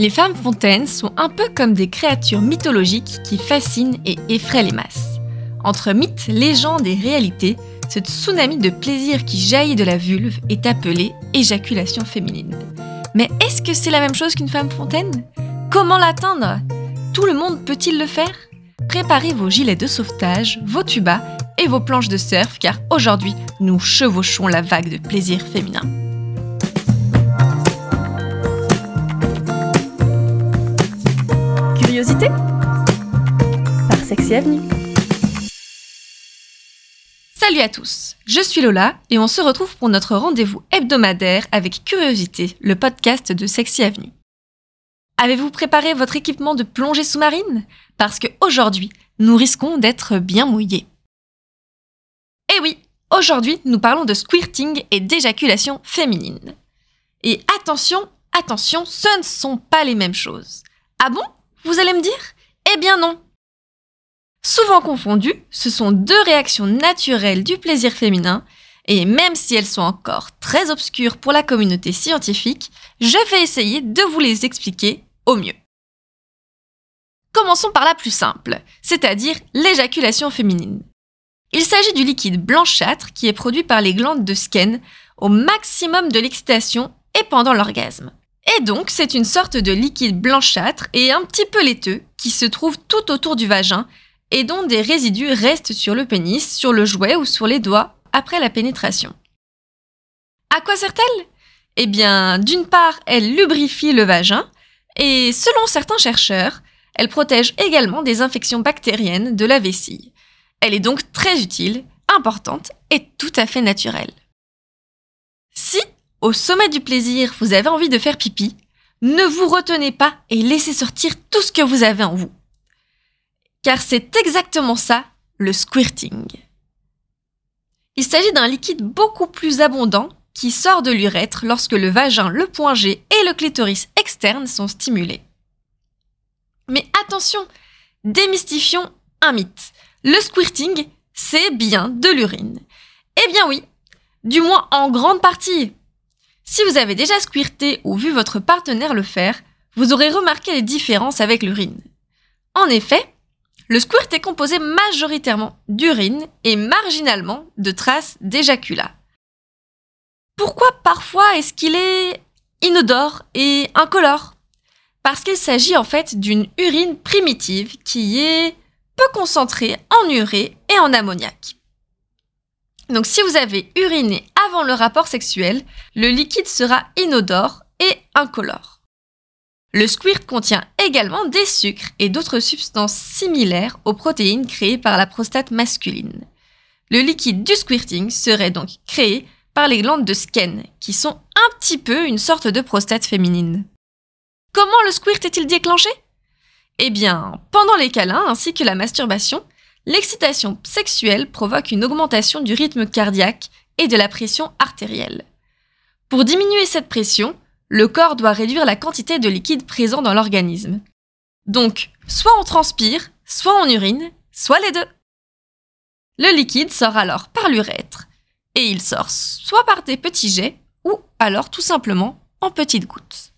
Les femmes fontaines sont un peu comme des créatures mythologiques qui fascinent et effraient les masses. Entre mythes, légendes et réalités, ce tsunami de plaisir qui jaillit de la vulve est appelé éjaculation féminine. Mais est-ce que c'est la même chose qu'une femme fontaine? Comment l'atteindre? Tout le monde peut-il le faire? Préparez vos gilets de sauvetage, vos tubas et vos planches de surf car aujourd'hui nous chevauchons la vague de plaisir féminin. Par Sexy Avenue. Salut à tous, je suis Lola et on se retrouve pour notre rendez-vous hebdomadaire avec Curiosité, le podcast de Sexy Avenue. Avez-vous préparé votre équipement de plongée sous-marine? Parce qu'aujourd'hui, nous risquons d'être bien mouillés. Eh oui, aujourd'hui, nous parlons de squirting et d'éjaculation féminine. Et attention, attention, ce ne sont pas les mêmes choses. Ah bon? Vous allez me dire? Eh bien non. Souvent confondues, ce sont deux réactions naturelles du plaisir féminin, et même si elles sont encore très obscures pour la communauté scientifique, je vais essayer de vous les expliquer au mieux. Commençons par la plus simple, c'est-à-dire l'éjaculation féminine. Il s'agit du liquide blanchâtre qui est produit par les glandes de Skene au maximum de l'excitation et pendant l'orgasme. Et donc, c'est une sorte de liquide blanchâtre et un petit peu laiteux qui se trouve tout autour du vagin et dont des résidus restent sur le pénis, sur le jouet ou sur les doigts après la pénétration. À quoi sert-elle? Eh bien, d'une part, elle lubrifie le vagin et selon certains chercheurs, elle protège également des infections bactériennes de la vessie. Elle est donc très utile, importante et tout à fait naturelle. Si, au sommet du plaisir, vous avez envie de faire pipi, ne vous retenez pas et laissez sortir tout ce que vous avez en vous. Car c'est exactement ça, le squirting. Il s'agit d'un liquide beaucoup plus abondant qui sort de l'urètre lorsque le vagin, le point G et le clitoris externe sont stimulés. Mais attention, démystifions un mythe. Le squirting, c'est bien de l'urine. Eh bien oui, du moins en grande partie. Si vous avez déjà squirté ou vu votre partenaire le faire, vous aurez remarqué les différences avec l'urine. En effet, le squirt est composé majoritairement d'urine et marginalement de traces d'éjaculat. Pourquoi parfois est-ce qu'il est inodore et incolore? Parce qu'il s'agit en fait d'une urine primitive qui est concentrer en urée et en ammoniac. Donc si vous avez uriné avant le rapport sexuel, le liquide sera inodore et incolore. Le squirt contient également des sucres et d'autres substances similaires aux protéines créées par la prostate masculine. Le liquide du squirting serait donc créé par les glandes de Skene, qui sont un petit peu une sorte de prostate féminine. Comment le squirt est-il déclenché? Eh bien, pendant les câlins ainsi que la masturbation, l'excitation sexuelle provoque une augmentation du rythme cardiaque et de la pression artérielle. Pour diminuer cette pression, le corps doit réduire la quantité de liquide présent dans l'organisme. Donc, soit on transpire, soit on urine, soit les deux. Le liquide sort alors par l'urètre, et il sort soit par des petits jets, ou alors tout simplement en petites gouttes.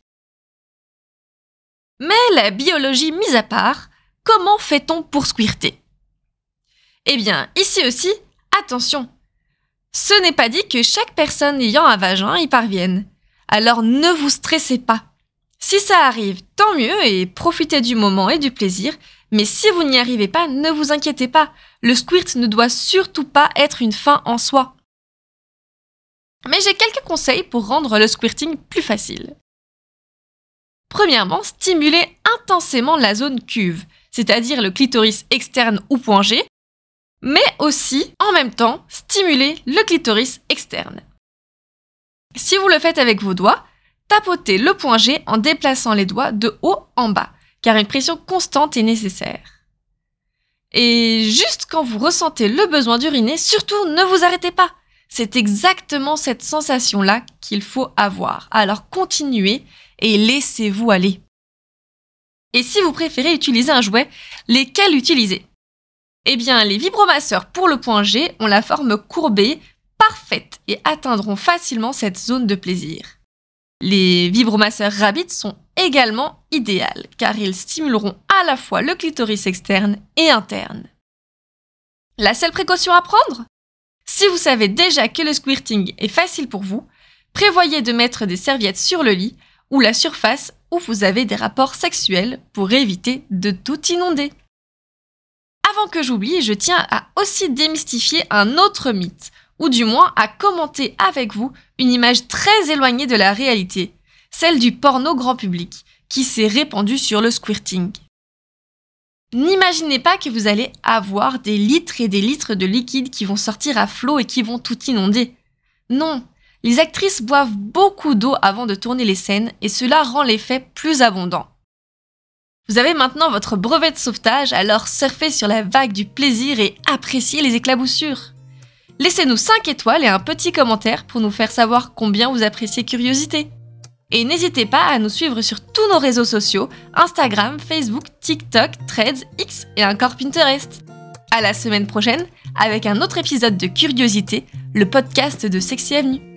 Mais la biologie mise à part, comment fait-on pour squirter? Eh bien, ici aussi, attention Ce n'est pas dit que chaque personne ayant un vagin y parvienne. Alors ne vous stressez pas. Si ça arrive, tant mieux et profitez du moment et du plaisir, mais si vous n'y arrivez pas, ne vous inquiétez pas. Le squirt ne doit surtout pas être une fin en soi. Mais j'ai quelques conseils pour rendre le squirting plus facile. Premièrement, stimuler intensément la zone cuve, c'est-à-dire le clitoris externe ou point G, mais aussi, en même temps, stimuler le clitoris externe. Si vous le faites avec vos doigts, tapotez le point G en déplaçant les doigts de haut en bas, car une pression constante est nécessaire. Et juste quand vous ressentez le besoin d'uriner, surtout ne vous arrêtez pas. C'est exactement cette sensation-là qu'il faut avoir. Alors continuez et laissez-vous aller. Et si vous préférez utiliser un jouet, lesquels utiliser? Eh bien, les vibromasseurs pour le point G ont la forme courbée, parfaite et atteindront facilement cette zone de plaisir. Les vibromasseurs Rabbit sont également idéales car ils stimuleront à la fois le clitoris externe et interne. La seule précaution à prendre? Si vous savez déjà que le squirting est facile pour vous, prévoyez de mettre des serviettes sur le lit ou la surface où vous avez des rapports sexuels pour éviter de tout inonder. Que j'oublie, je tiens à aussi démystifier un autre mythe, ou du moins à commenter avec vous une image très éloignée de la réalité, celle du porno grand public, qui s'est répandue sur le squirting. N'imaginez pas que vous allez avoir des litres et des litres de liquide qui vont sortir à flot et qui vont tout inonder. Non, les actrices boivent beaucoup d'eau avant de tourner les scènes et cela rend l'effet plus abondant. Vous avez maintenant votre brevet de sauvetage, alors surfez sur la vague du plaisir et appréciez les éclaboussures. Laissez-nous 5 étoiles et un petit commentaire pour nous faire savoir combien vous appréciez Curiosité. Et n'hésitez pas à nous suivre sur tous nos réseaux sociaux, Instagram, Facebook, TikTok, Threads, X et encore Pinterest. À la semaine prochaine avec un autre épisode de Curiosité, le podcast de Sexy Avenue.